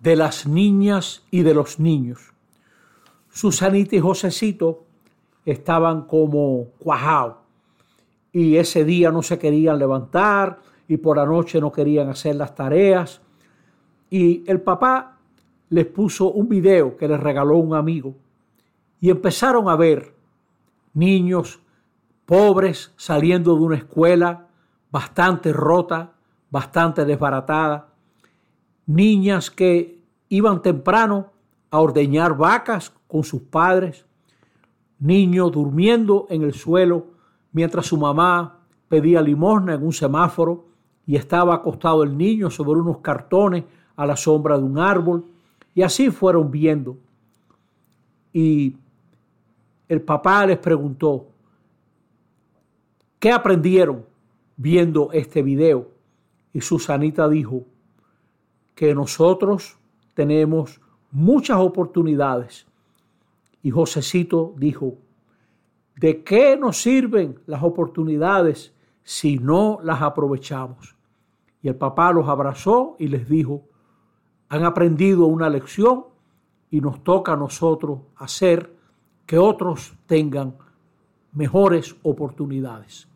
de las niñas y de los niños. Susanita y Josecito estaban como cuajados y ese día no se querían levantar y por la noche no querían hacer las tareas. Y el papá les puso un video que les regaló un amigo y empezaron a ver niños pobres saliendo de una escuela bastante rota, bastante desbaratada, niñas que iban temprano a ordeñar vacas con sus padres, niños durmiendo en el suelo mientras su mamá pedía limosna en un semáforo y estaba acostado el niño sobre unos cartones a la sombra de un árbol. Y así fueron viendo. Y el papá les preguntó, ¿qué aprendieron viendo este video? Y Susanita dijo que nosotros tenemos muchas oportunidades. Y Josecito dijo, ¿de qué nos sirven las oportunidades si no las aprovechamos? Y el papá los abrazó y les dijo, han aprendido una lección y nos toca a nosotros hacer que otros tengan mejores oportunidades.